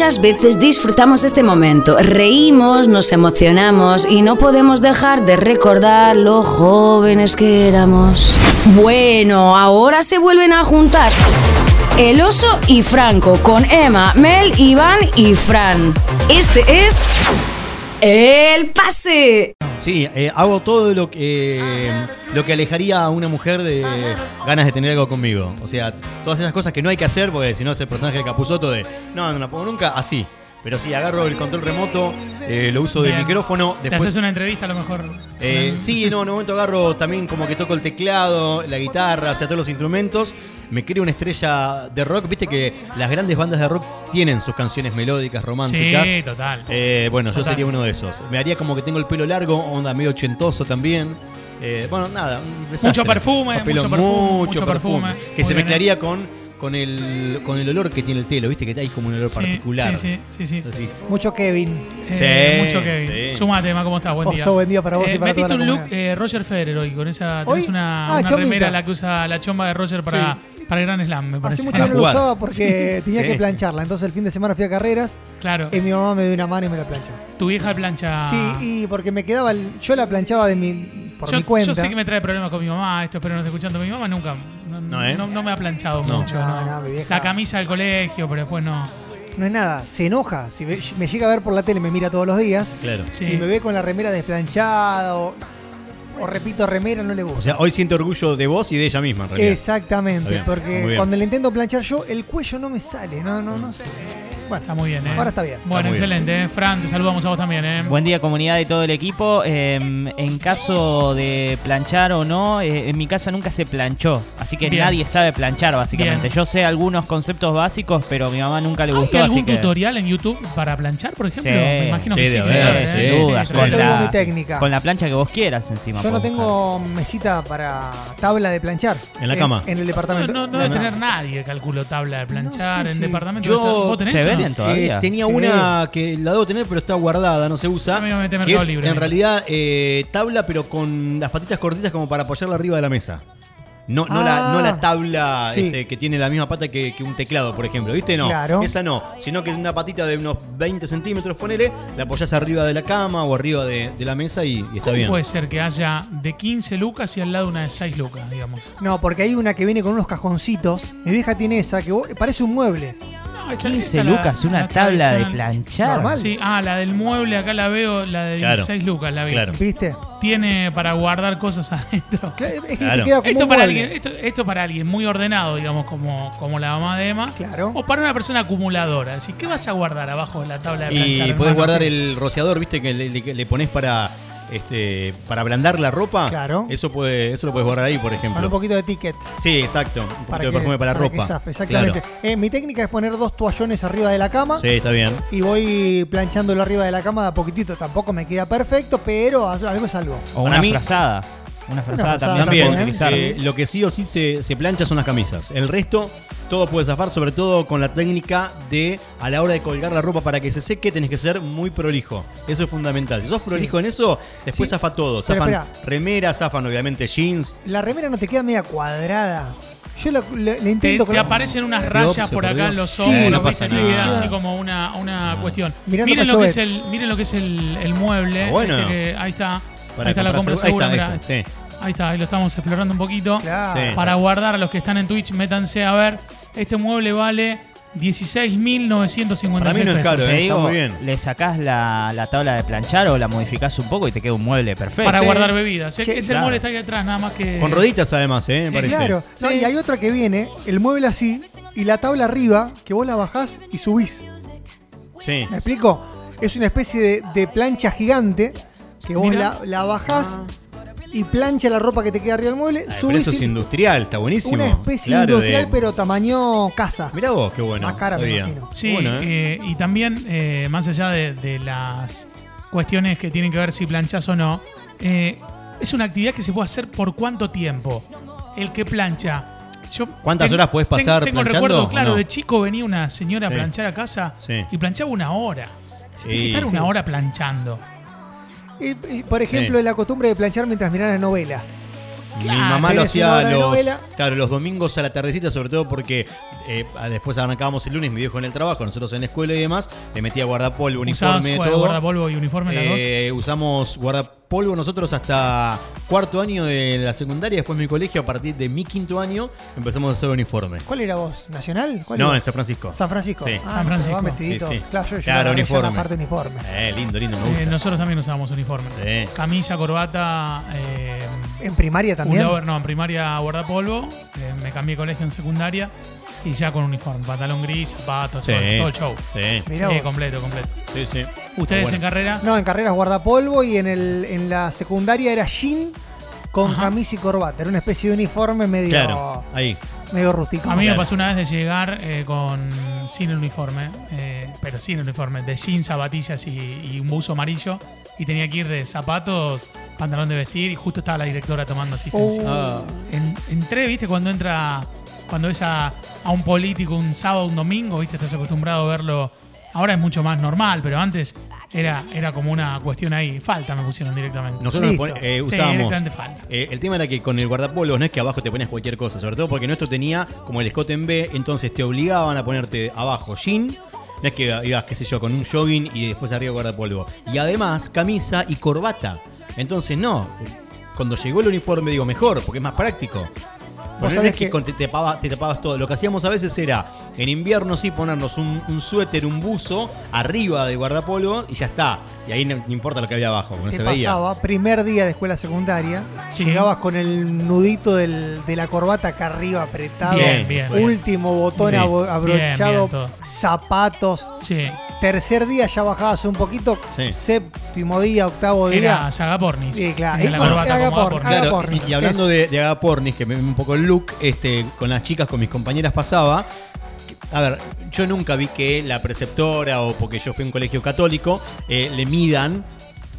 Muchas veces disfrutamos este momento, reímos, nos emocionamos y no podemos dejar de recordar lo jóvenes que éramos. Bueno, ahora se vuelven a juntar. El oso y Franco con Emma, Mel, Iván y Fran. Este es el pase. Sí, eh, hago todo lo que, lo que alejaría a una mujer de ganas de tener algo conmigo. O sea, todas esas cosas que no hay que hacer, porque si no es el personaje de Capuzoto de no, no la pongo nunca, así. Pero sí, agarro el control remoto, eh, lo uso de Bien. micrófono. ¿Le Después, haces una entrevista a lo mejor? eh, sí, no, en un momento agarro también como que toco el teclado, la guitarra, o sea, todos los instrumentos. Me creo una estrella de rock. Viste que las grandes bandas de rock tienen sus canciones melódicas, románticas. Sí, total. Eh, bueno, yo sería uno de esos. Me haría como que tengo el pelo largo, onda medio ochentoso también. Eh, bueno, nada, un. Mucho perfume, mucho perfume, mucho perfume. perfume. Que Muy se bien, mezclaría con, con, el, con el olor que tiene el telo. Viste que hay como un olor Sí, particular. Sí, sí, sí. sí. Mucho Kevin. Eh, Sí, mucho que sí. Sumate, ¿cómo estás? Buen día. Oso, buen día para vos Eh, y para metiste toda la un look eh, Roger Federer hoy, con esa. ¿Hoy? Tenés una, Ah, una remera la que usa la chomba de Roger para, para el Gran Slam, me parece. Hace mucho no lo usaba porque tenía Sí. que plancharla. Entonces el fin de semana fui a carreras Claro. y mi mamá me dio una mano y me la planchó. Tu vieja plancha. Sí, y porque me quedaba. el- yo la planchaba de mi, por yo, mi cuenta. yo sé que me trae problemas con mi mamá, esto espero no esté escuchando. Mi mamá nunca. No, No, ¿eh? no- no me ha planchado No. mucho. No, no. no, mi vieja- La camisa del colegio, pero después no. No es nada, se enoja. Si me llega a ver por la tele, me mira todos los días Claro. Sí. y me ve con la remera desplanchada o, o repito remera, no le gusta. O sea, hoy siente orgullo de vos y de ella misma, en realidad. Exactamente, porque cuando le intento planchar yo, el cuello no me sale, no, no, no sé. Bueno, Está muy bien, ¿eh? ahora está bien. Bueno, excelente. ¿eh? Fran, te saludamos a vos también, ¿eh? Buen día comunidad y todo el equipo. Eh, en caso de planchar o no, eh, en mi casa nunca se planchó, así que Bien. nadie sabe planchar básicamente. Bien. Yo sé algunos conceptos básicos, pero a mi mamá nunca le ¿Hay gustó, algún así que tutorial en YouTube para planchar, por ejemplo? Sí, Me imagino sí, que sí. sin duda, Sí, Yo con la, mi técnica. con la plancha que vos quieras encima. Yo no tengo mesita para tabla de planchar. En la cama. En, el No, departamento. no, no debe tener nadie, calculo, tabla de planchar No, sí, en sí. departamento. Yo- ¿Vos tenés ¿Se o no? venden todavía? Eh, tenía Sí. una que la debo tener, pero está guardada, no se usa. A mí me mete que es, Libre. en realidad, eh, tabla, pero con las patitas cortitas como para apoyarla arriba de la mesa. No, no, la, Ah. no la tabla Sí. este, que tiene la misma pata que, que un teclado, por ejemplo. ¿Viste? No. Claro. Esa no. Sino que una patita de unos 20 centímetros, ponele, la apoyás arriba de la cama o arriba de, de la mesa y, y está ¿Cómo bien. puede ser que haya de 15 lucas y al lado una de 6 lucas, digamos? No, porque hay una que viene con unos cajoncitos. Mi vieja tiene esa que vos- parece un mueble. No, esta- 15 esta la- lucas, una la tabla de planchar. Normal. Sí, ah, la del mueble, acá la veo, la de Claro. 16 lucas la vi. Claro. ¿Viste? Tiene para guardar cosas adentro. Claro, Es que Claro. te queda como Esto un para, mueble. alguien, esto, esto para alguien muy ordenado, digamos, como, como la mamá de Emma. Claro. O para una persona acumuladora. Así, ¿qué vas a guardar abajo de la tabla de planchar? Y hermano? podés guardar el rociador, ¿viste? Que le, le- le pones para. Este, para ablandar la ropa. Claro. Eso puede, eso lo puedes guardar ahí, por Con un ejemplo. poquito de tickets. Sí, exacto. Un poquito de que- perfume para, que ropa. exactamente. Eh, mi técnica es poner dos toallones arriba de la cama Sí, está bien. y voy planchándolo arriba de la cama de a poquitito. Tampoco me queda perfecto, pero algo es algo. O Para una mí- frazada. Una frazada también, se puede utilizar. eh, lo que sí o sí se, se plancha son las camisas. El resto, todo puede zafar, sobre todo con la técnica de a la hora de colgar la ropa para que se seque, tenés que ser muy prolijo. Eso es fundamental. Si sos prolijo en eso, después Sí. zafa todo. Pero Zafan espera. remeras, zafan obviamente jeans. La remera no te queda media cuadrada. Yo la- le, le Te, intento te aparecen unas Dios, rayas se por acá perdió. en los Sí, ojos, no ¿viste? pasa Te queda nada. así como una, una cuestión. Mirando Miren lo, que es Pachobet. el, miren lo que es el, el mueble. Ah, bueno. este que- ahí está. Para ahí está la compra ahí segura. está, mirá. ese, sí. Ahí está, ahí lo estamos explorando un poquito. Claro. Sí. Para guardar a los que están en Twitch, métanse a ver. Este mueble vale 16.956 Para mí no es pesos. caro, Te eh, digo, está muy bien. le sacás la, la tabla de planchar o la modificás un poco y te queda un mueble perfecto. Para Sí. guardar bebidas. Es Sí, el claro. mueble está aquí atrás, nada más que. Con roditas además, ¿eh? Sí, me parece. Claro. No, y hay otra que viene, el mueble así, y la tabla arriba, que vos la bajás y subís. Sí. ¿Me explico? Es una especie de, de plancha gigante que vos la, la bajás y plancha la ropa que te queda arriba del mueble, Ay, pero eso es industrial, está buenísimo. una especie Claro, industrial, de- pero tamaño casa. Mirá vos, qué bueno. Más cara, me. Sí, Bueno, ¿eh? eh, y también, eh, más allá de, de las cuestiones que tienen que ver si planchas o no, eh, es una actividad que se puede hacer por cuánto tiempo. El que plancha. Yo ¿Cuántas ten- horas podés ten- pasar Tengo el planchando recuerdo, claro, no? de chico venía una señora a planchar a casa Sí. y planchaba una hora. Se que Sí. estar una hora planchando. Y, y, por ejemplo, Sí. la costumbre de planchar mientras mirás las novelas. Mi Claro, mamá lo hacía los, claro, los domingos a la tardecita, sobre todo porque eh, después arrancábamos el lunes, mi viejo en el trabajo, nosotros en la escuela y demás, le metía guardapolvo, ¿Usabas uniforme, todo. guardapolvo y uniforme las dos? Eh, usamos guardapolvo nosotros hasta cuarto año de la secundaria, después mi colegio, a partir de mi quinto año, empezamos a hacer uniforme. ¿Cuál era vos? ¿Nacional? ¿Cuál No, era? en San Francisco. San Francisco. Sí. Ah, San Francisco. vestiditos. Sí, sí. Claro, yo, Claro, uniforme. la parte uniforme. Eh, lindo, lindo, me Eh, gusta. nosotros también usábamos uniformes. Sí. Camisa, corbata, eh, En primaria también. pullover, no, en primaria guardapolvo, eh, me cambié de colegio en secundaria y ya con uniforme, pantalón gris, zapatos, Sí. todo, el show. Sí, sí, completo, completo. sí, sí. ¿Ustedes Bueno. en carreras? No, en carreras guardapolvo y en, el, en la secundaria era jean con Ajá. camisa y corbata. Era una especie de uniforme medio, Claro, ahí. medio rústico. A mí me pasó una vez de llegar eh, con sin el uniforme, eh, pero sin el uniforme, de jeans, zapatillas y, y un buzo amarillo. Y tenía que ir de zapatos, pantalón de vestir y justo estaba la directora tomando asistencia. Oh. Ah, En- entré, viste, cuando entra, cuando ves a, a un político un sábado, un domingo, viste, estás acostumbrado a verlo. Ahora es mucho más normal, pero antes era, era como una cuestión ahí. Falta me pusieron directamente. Nosotros nos Listo. pon- eh, usábamos. directamente falta. eh, el tema era que con el guardapolvo no es que abajo te ponías cualquier cosa, sobre todo porque nuestro tenía como el escote en B, entonces te obligaban a ponerte abajo jean. No es que ibas, qué sé yo, con un jogging y después arriba guardapolvo. Y además, camisa y corbata. Entonces, no. Cuando llegó el uniforme, digo, mejor, porque es más práctico. Porque no sabés es que, te, te tapaba- te tapabas todo. Lo que hacíamos a veces era, en invierno sí, ponernos un, un suéter, un buzo, arriba de guardapolvo y ya está. Y ahí no, no importa lo que había abajo, no ¿Qué se veía. pasaba? Primer día de escuela secundaria, Sí. llegabas con el nudito del- de la corbata acá arriba apretado, Bien, bien. último botón abrochado, Bien, bien, todo. zapatos. Sí, Tercer día ya bajabas un poquito, Sí. séptimo día, octavo día. era Sagapornis. Sí, claro. Y la bueno, corbata Agapornis. Claro, y, y hablando de, de agapornis, que me un poco el look, este, con las chicas, con mis compañeras pasaba. A ver, yo nunca vi que la preceptora o porque yo fui a un colegio católico eh, le midan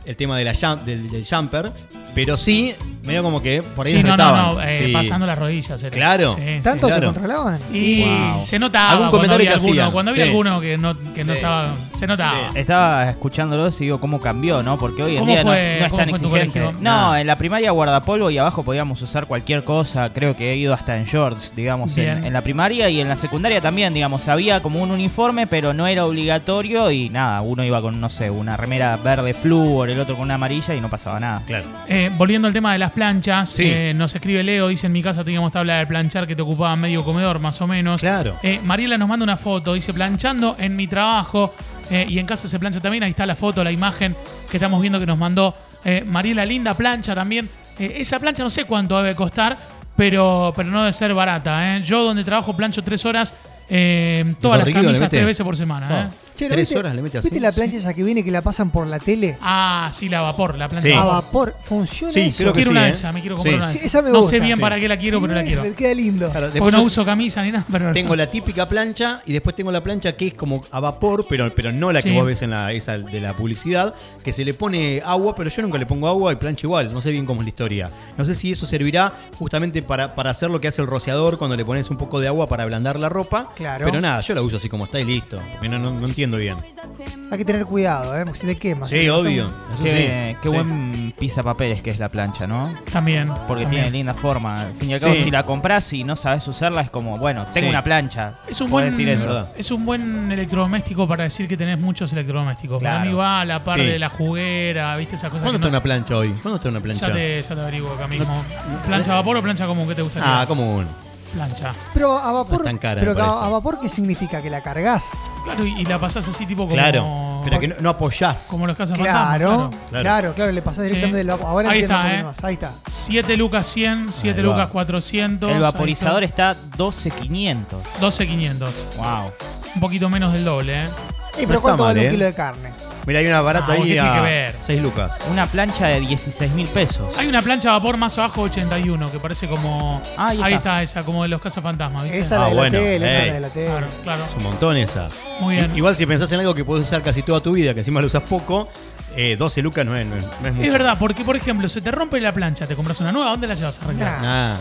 el tema de la, jam- del, del jumper, pero sí, medio como que por ahí Sí, no, no, retaban. no, eh, Sí. pasando las rodillas. era. Claro. Sí, sí. ¿Tanto claro. te controlaban? Y Wow. se notaba Algún cuando comentario había que alguno, cuando había sí. alguno que no, que no estaba, se notaba. Sí. Estaba escuchándolos y digo cómo cambió, ¿no? Porque hoy en ¿Cómo día no- fue- no, es cómo tan exigente. No, en la primaria guardapolvo y abajo podíamos usar cualquier cosa. Creo que he ido hasta en shorts, digamos, en la primaria y en la secundaria también, digamos. Había como un uniforme, pero no era obligatorio y nada, uno iba con, no sé, una remera verde flúor, el otro con una amarilla y no pasaba nada. Claro. Eh, volviendo al tema de las planchas, Sí. eh, nos escribe Leo, dice en mi casa teníamos tabla de planchar que te ocupaba medio comedor, más o menos. Claro. Eh, Mariela nos manda una foto, dice planchando en mi trabajo eh, y en casa se plancha también. Ahí está la foto, la imagen que estamos viendo que nos mandó Mariela, linda plancha también. Esa plancha no sé cuánto debe costar, pero, pero no debe ser barata. Yo donde trabajo plancho tres horas, todas las camisas tres veces por semana. ¿eh? Che, ¿no Tres viste- horas le mete así. ¿Viste la plancha esa que viene que la pasan por la tele? Ah, sí, la vapor, la plancha Sí. de A vapor. vapor. ¿Funciona Sí, eso? creo que Quiero sí, una de ¿eh? esas, me quiero comprar Sí. una de Sí, esas. esa me no gusta. sé bien Sí. para qué la quiero, pero la quiero. Queda lindo. Claro, Porque después no uso camisa ni nada, pero Tengo la típica plancha y después tengo la plancha que es como a vapor, pero, pero no la que Sí. vos ves en la esa de la publicidad, que se le pone agua, pero yo nunca le pongo agua y plancha igual. No sé bien cómo es la historia. No sé si eso servirá justamente para, para hacer lo que hace el rociador cuando le pones un poco de agua para ablandar la ropa. Claro. Pero nada, yo la uso así como está y listo. Porque no, no, no entiendo bien. Hay que tener cuidado, ¿eh? Porque si te quemas. Sí, obvio. Eso Qué, sí. qué Sí. buen pisapapeles que es la plancha, ¿no? también. Porque también. tiene linda forma. Al fin y al cabo, Sí. si la compras y no sabes usarla, es como, bueno, tengo Sí. una plancha. Es un, buen, decir eso. verdad. es un buen electrodoméstico para decir que tenés muchos electrodomésticos. Para Claro. mí va a la par Sí. de la juguera, ¿viste? Esa cosa ¿Cuándo está no- una plancha hoy? ¿Cuándo está una plancha? ya, te, ya te averiguo acá mismo. ¿Plancha a vapor o plancha común? ¿Qué te gustaría? Ah, como un. Plancha. Pero a vapor. No es tan cara, pero a vapor, ¿qué significa? ¿Que la cargas? Claro, y, y la pasás así tipo como... Claro. Pero que no, no apoyás. Como los casas Claro, Claro. claro, claro, le pasás Sí. directamente del vapor. Ahora Ahí entiendo está, un poquito ¿eh? más. Ahí está. 7 lucas 100, 7 Ahí va. lucas 400. El vaporizador está. está 12.500. 12,500. Wow. Un poquito menos del doble, ¿eh? ¿Y pero está cuánto mal, vale ¿eh? un kilo de carne? Mira, hay una barata Ah, ¿qué ahí tiene que a ver? 6 lucas. Una plancha de 16 mil pesos. Hay una plancha a vapor más abajo 81 que parece como. Ah, ahí ahí está. esa, como de los cazafantasmas, ¿viste? Esa Ah, la de bueno, la tele, esa la de la tele. Claro, claro. Es un montón esa. Muy bien. I- Igual si pensás en algo que podés usar casi toda tu vida, que encima lo usas poco, eh, 12 lucas no es, no es, no es mucho. Es verdad, porque por ejemplo, se te rompe la plancha, te compras una nueva, ¿dónde la llevas a arreglar? Nah. Nah.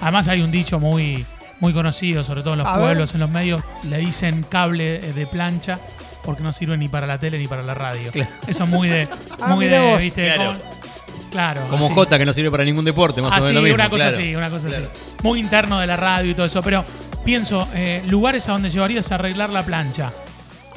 Además hay un dicho muy, muy conocido, sobre todo en los A ver. pueblos, en los medios, le dicen cable eh, de plancha porque no sirve ni para la tele ni para la radio. Claro. Eso es muy de, Ah, muy mirá de, vos. ¿viste? Claro. Como- Claro. Como así. J, que no sirve para ningún deporte, más o Así, menos. lo mismo, una cosa claro. así, una cosa Claro. así. Muy interno de la radio y todo eso. Pero pienso, eh, lugares a donde llevarías a arreglar la plancha.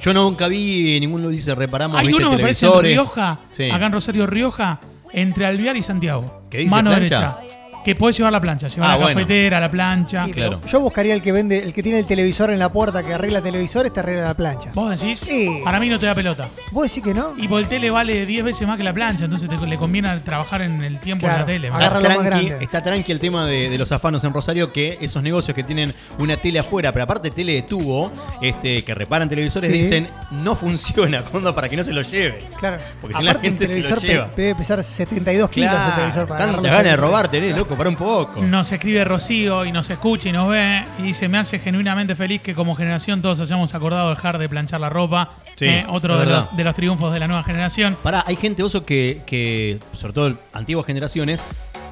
Yo nunca vi ninguno dice reparamos. Hay ¿viste? uno, me parece, en. Rioja, Sí. acá en Rosario Rioja, entre Alvear y Santiago. ¿Qué dice, Mano plancha? derecha. Que puedes llevar la plancha, llevar Ah, la bueno. cafetera, la plancha. Sí, claro. Yo buscaría el que vende, el que tiene el televisor en la puerta que arregla televisores, te arregla la plancha. ¿Vos decís? Sí. Para mí no te da pelota. ¿Vos decís que no? Y por el tele vale 10 veces más que la plancha, entonces te- le conviene trabajar en el tiempo Claro. en la tele. Está tranqui, grande. está tranqui el tema de, de los afanos en Rosario, que esos negocios que tienen una tele afuera, pero aparte tele de tubo, este, que reparan televisores, Sí. dicen no funciona, Conda, para que no se lo lleve. Claro. Porque si la gente se lo lleva. debe pesar 72 kilos el televisor para tanta ganas de siempre. robar tenés, loco, para un poco. Nos escribe Rocío y nos escucha y nos ve y dice, me hace genuinamente feliz que como generación todos hayamos acordado dejar de planchar la ropa. Sí, Eh, otro de los, de los triunfos de la nueva generación. Pará, hay gente oso que, que, sobre todo antiguas generaciones,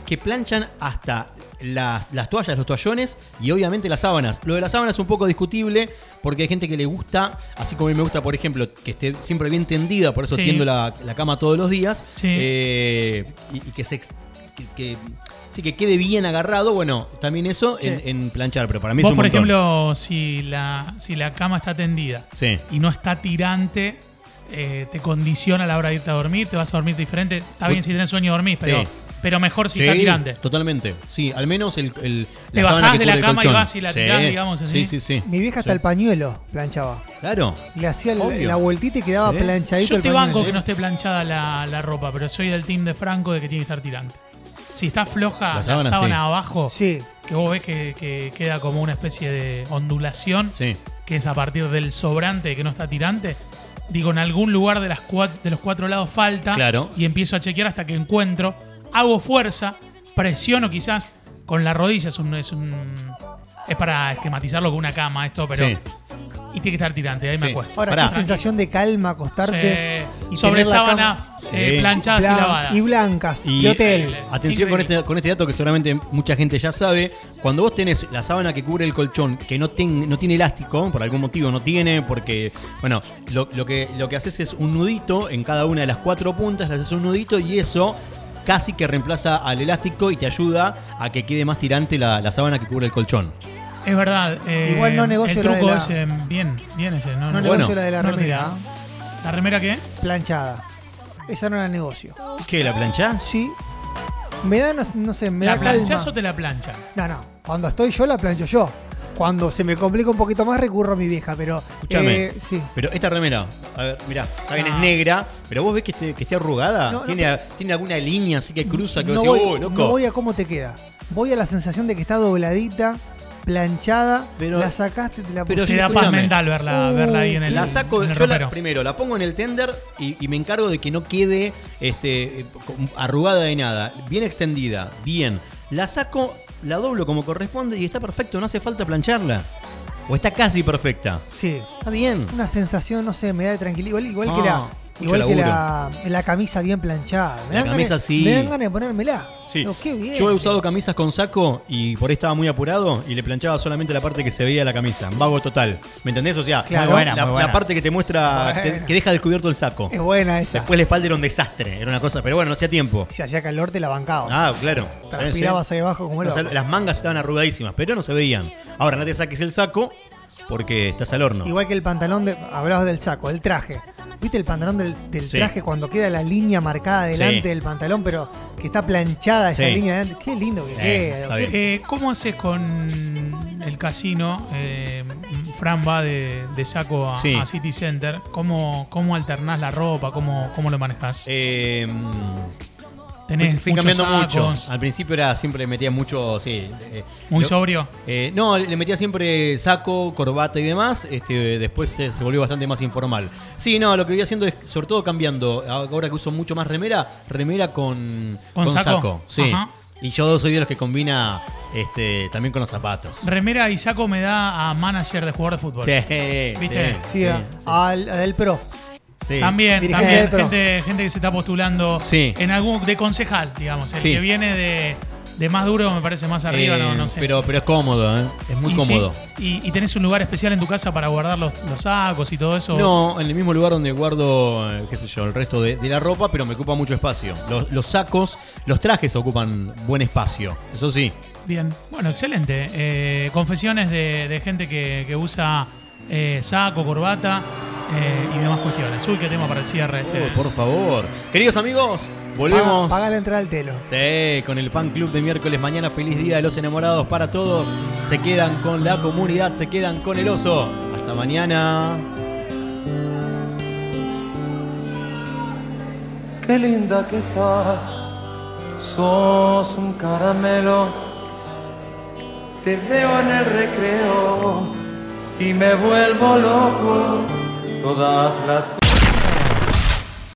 que planchan hasta las, las toallas, los toallones y obviamente las sábanas. Lo de las sábanas es un poco discutible porque hay gente que le gusta, así como a mí me gusta, por ejemplo, que esté siempre bien tendida, por eso Sí. tiendo la, la cama todos los días, Sí. eh, y, y que se... que, que- sí, que quede bien agarrado, bueno, también eso Sí. en, en planchar, pero para mí Vos, es un por montón. ejemplo, si la, si la cama está tendida Sí. y no está tirante, eh, te condiciona a la hora de irte a dormir, te vas a dormir diferente. Está bien si tenés sueño dormir, pero, Sí. pero mejor si Sí, está tirante. Totalmente. Sí, al menos el, el- Te la bajás que de la cama y vas y la tirás, digamos, así. Sí, sí, sí. Mi vieja hasta Sí. el pañuelo planchaba. Claro. Le hacía Obvio. la vueltita y quedaba Sí. planchadito Yo te banco que no esté planchada la, la ropa, pero soy del team de Franco de que tiene que estar tirante. Si está floja La la sábana, sábana, sí. abajo, Sí, que vos ves que, que queda como una especie de ondulación, Sí. que es a partir del sobrante que no está tirante. Digo, en algún lugar de, las cua- de los cuatro lados falta. Claro. Y empiezo a chequear hasta que encuentro. Hago fuerza, presiono quizás con la rodilla. Es un. Es, un- es para esquematizarlo con una cama esto, pero. Y tiene que estar tirante, ahí me Sí. acuesto. ahora Pará. qué sensación de calma acostarte Sí. y Sobre tener la sábana cama- eh, Sí. planchadas y blan- lavadas. y blancas, Y- de hotel. Eh, Atención con Increíble. este, con este dato que seguramente mucha gente ya sabe. Cuando vos tenés la sábana que cubre el colchón que no, ten- no tiene elástico, por algún motivo no tiene, porque, bueno, lo, lo que, lo que haces es un nudito en cada una de las cuatro puntas, le haces un nudito y eso casi que reemplaza al elástico y te ayuda a que quede más tirante la, la sábana que cubre el colchón. Es verdad. eh, Igual no negocio El la de truco la- ese, bien, bien ese. No, No no- Bueno. negocio la de la no remera. ¿La remera qué? planchada. Esa no era negocio. ¿Qué? ¿La planchás? Sí. Me da, no, no sé, me ¿La da calma. planchás o te la plancha? No, no. Cuando estoy yo, la plancho yo. Cuando se me complica un poquito más, recurro a mi vieja, pero. Escúchame. eh, sí. Pero esta remera, a ver, mirá, está bien, Ah. es negra, pero vos ves que esté, que esté arrugada. No, no, ¿Tiene, ¿Tiene alguna línea así que cruza que no, vos voy, uy, loco? no voy a cómo te queda. Voy a la sensación de que está dobladita, planchada, Pero- la sacaste, te la pero. Te da paz mental verla, Uh, verla ahí en el, la saco, en el yo la- ropero. primero la pongo en el tender y, y me encargo de que no quede este, arrugada de nada, bien extendida, bien. La saco, la doblo como corresponde y está perfecto, no hace falta plancharla. O está casi perfecta. Sí. Está bien. Una sensación, no sé, me da de tranquilidad. Igual, igual que la. Mucho Igual que la, la camisa bien planchada. Me La dan camisa ganas, sí. Me dan ganas de ponérmela. Sí. Digo, qué bien. Yo he usado camisas con saco y por ahí estaba muy apurado y le planchaba solamente la parte que se veía de la camisa. Vago total. ¿Me entendés? O sea, Claro. Muy buena, la, muy buena. la parte que te muestra, Bueno. te- que deja descubierto el saco. Es buena esa. Después la espalda era un desastre, era una cosa, pero bueno, no hacía tiempo. Si hacía calor, te la bancabas. Ah, claro. Transpirabas ahí abajo como O sea, loco. las mangas estaban arrugadísimas, pero no se veían. Ahora, no te saques el saco porque estás al horno. Igual que el pantalón de. Hablabas del saco, del traje. ¿Viste el pantalón del, del Sí. traje cuando queda la línea marcada delante Sí. del pantalón, pero que está planchada esa Sí. línea delante? Qué lindo que queda. Eh, ¿Cómo haces con el casino? Eh, Fran va de, de saco a, Sí. a City Center. ¿Cómo, ¿Cómo alternás la ropa? ¿Cómo, cómo lo manejás? Eh, Tenés fui muchos cambiando mucho. sacos, Al principio era siempre le metía mucho, sí. eh, Muy lo- sobrio. Eh, no, le metía siempre saco, corbata y demás. Este, después se, se volvió bastante más informal. Sí, no, lo que voy haciendo es sobre todo cambiando. Ahora que uso mucho más remera, remera con, ¿Con saco? Sí. Ajá. Y yo soy de los que combina este, también con los zapatos. Remera y saco me da a manager de jugador de fútbol. Sí, ¿Viste? sí, Sí, sí, al, a del pro. Sí. También, Dirigente también gente, gente que se está postulando Sí. en algún de concejal, digamos, el Sí. que viene de, de más duro me parece más arriba, Eh, no, no sé. Pero, pero es cómodo, ¿eh? Es muy Y cómodo. sí, y, y tenés un lugar especial en tu casa para guardar los, los sacos y todo eso. No, en el mismo lugar donde guardo, eh, qué sé yo, el resto de, de la ropa, pero me ocupa mucho espacio. Los, los sacos, los trajes ocupan buen espacio, eso sí. Bien, bueno, excelente. Eh, confesiones de, de gente que, que usa eh, saco, corbata eh, y demás cuestiones. Uy, qué tema para el cierre este. Oh, por favor. Queridos amigos, volvemos. Paga, paga la entrada al telo. Sí, con el fan club de miércoles mañana. Feliz día de los enamorados para todos. Se quedan con la comunidad, se quedan con el oso. Hasta mañana. Qué linda que estás, sos un caramelo. Te veo en el recreo y me vuelvo loco. Todas las